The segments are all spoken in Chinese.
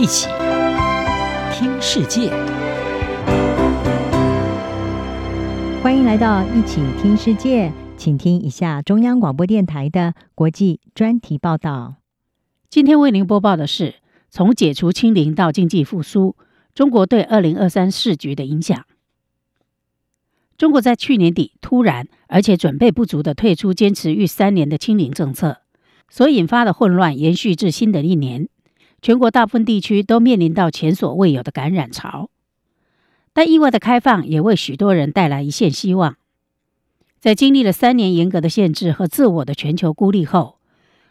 一起听世界，欢迎来到一起听世界，请听一下中央广播电台的国际专题报道。今天为您播报的是：从解除清零到经济复苏，中国对二零二三市局的影响。中国在去年底突然而且准备不足的退出坚持逾三年的清零政策，所引发的混乱延续至新的一年。全国大部分地区都面临到前所未有的感染潮，但意外的开放也为许多人带来一线希望。在经历了三年严格的限制和自我的全球孤立后，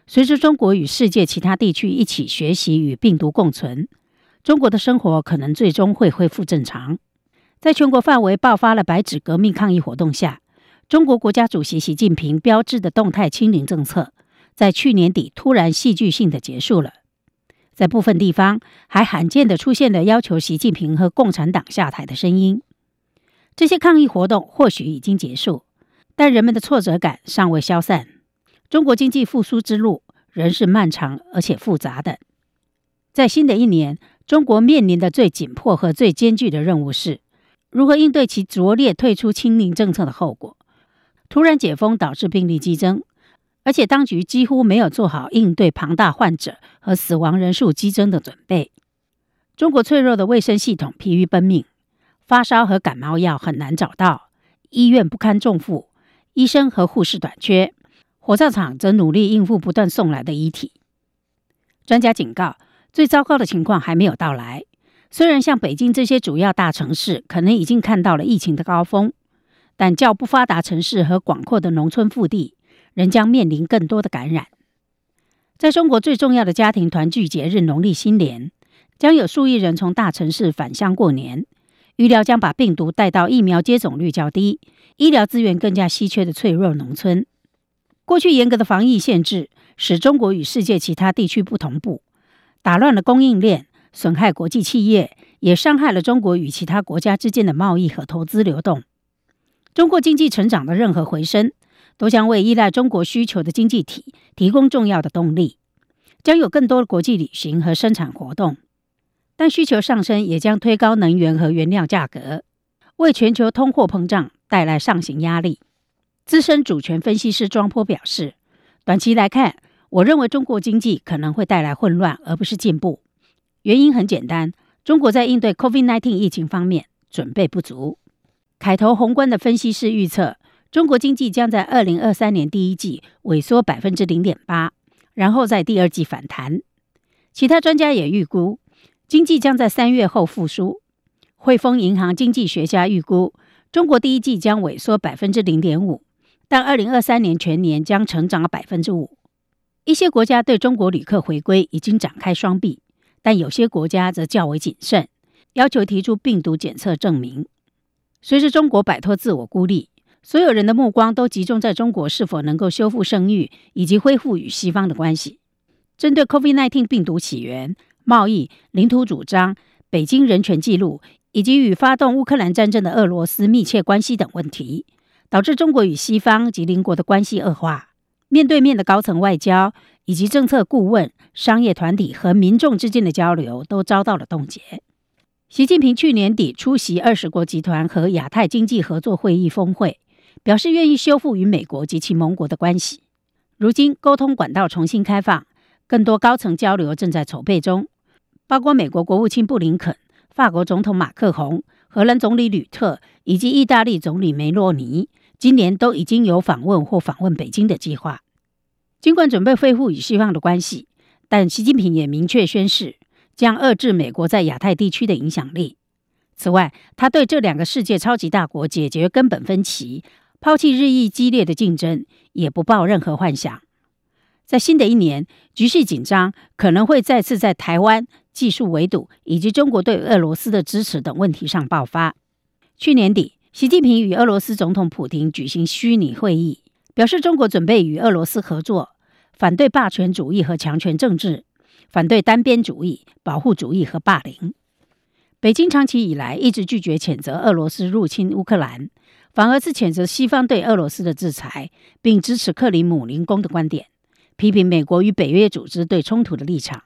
随着中国与世界其他地区一起学习与病毒共存，中国的生活可能最终会恢复正常。在全国范围爆发了“白纸革命”抗议活动下，中国国家主席习近平标志的动态清零政策，在去年底突然戏剧性的结束了。在部分地方，还罕见地出现了要求习近平和共产党下台的声音。这些抗议活动或许已经结束，但人们的挫折感尚未消散。中国经济复苏之路仍是漫长而且复杂的。在新的一年，中国面临的最紧迫和最艰巨的任务是如何应对其拙劣退出清零政策的后果。突然解封导致病例激增。而且，当局几乎没有做好应对庞大患者和死亡人数激增的准备。中国脆弱的卫生系统疲于奔命，发烧和感冒药很难找到，医院不堪重负，医生和护士短缺，火葬场则努力应付不断送来的遗体。专家警告，最糟糕的情况还没有到来。虽然像北京这些主要大城市可能已经看到了疫情的高峰，但较不发达城市和广阔的农村腹地，仍将面临更多的感染。在中国最重要的家庭团聚节日农历新年，将有数亿人从大城市返乡过年，预料将把病毒带到疫苗接种率较低、医疗资源更加稀缺的脆弱农村。过去严格的防疫限制使中国与世界其他地区不同步，打乱了供应链，损害国际企业，也伤害了中国与其他国家之间的贸易和投资流动。中国经济成长的任何回升，都将为依赖中国需求的经济体提供重要的动力，将有更多的国际旅行和生产活动，但需求上升也将推高能源和原料价格，为全球通货膨胀带来上行压力。资深主权分析师庄波表示，短期来看，我认为中国经济可能会带来混乱，而不是进步。原因很简单，中国在应对 COVID-19 疫情方面准备不足。凯投宏观的分析师预测。中国经济将在二零二三年第一季萎缩百分之零点八，然后在第二季反弹。其他专家也预估，经济将在三月后复苏。汇丰银行经济学家预估，中国第一季将萎缩百分之零点五，但二零二三年全年将成长百分之五。一些国家对中国旅客回归已经展开双臂，但有些国家则较为谨慎，要求提出病毒检测证明。随着中国摆脱自我孤立，所有人的目光都集中在中国是否能够修复声誉，以及恢复与西方的关系。针对 COVID-19 病毒起源、贸易、领土主张、北京人权记录，以及与发动乌克兰战争的俄罗斯密切关系等问题，导致中国与西方及邻国的关系恶化。面对面的高层外交，以及政策顾问、商业团体和民众之间的交流都遭到了冻结。习近平去年底出席二十国集团和亚太经济合作会议峰会。表示愿意修复与美国及其盟国的关系。如今沟通管道重新开放，更多高层交流正在筹备中，包括美国国务卿布林肯、法国总统马克宏、荷兰总理吕特以及意大利总理梅洛尼，今年都已经有访问或访问北京的计划。尽管准备恢复与西方的关系，但习近平也明确宣示将遏制美国在亚太地区的影响力。此外，他对这两个世界超级大国解决根本分歧。抛弃日益激烈的竞争，也不抱任何幻想。在新的一年，局势紧张，可能会再次在台湾、技术围堵以及中国对俄罗斯的支持等问题上爆发。去年底，习近平与俄罗斯总统普京举行虚拟会议，表示中国准备与俄罗斯合作，反对霸权主义和强权政治，反对单边主义、保护主义和霸凌。北京长期以来一直拒绝谴责俄罗斯入侵乌克兰。反而是谴责西方对俄罗斯的制裁，并支持克里姆林宫的观点，批评美国与北约组织对冲突的立场。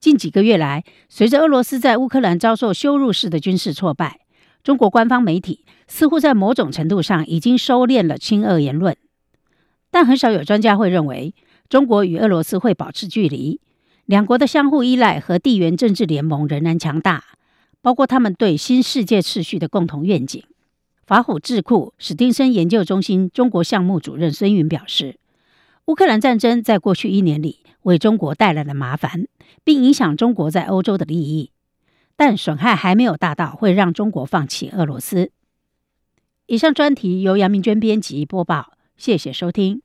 近几个月来，随着俄罗斯在乌克兰遭受羞辱式的军事挫败，中国官方媒体似乎在某种程度上已经收敛了亲俄言论。但很少有专家会认为，中国与俄罗斯会保持距离。两国的相互依赖和地缘政治联盟仍然强大，包括他们对新世界秩序的共同愿景。法虎智库史丁森研究中心中国项目主任孙云表示，乌克兰战争在过去一年里为中国带来了麻烦，并影响中国在欧洲的利益，但损害还没有大到会让中国放弃俄罗斯。以上专题由杨明娟编辑播报，谢谢收听。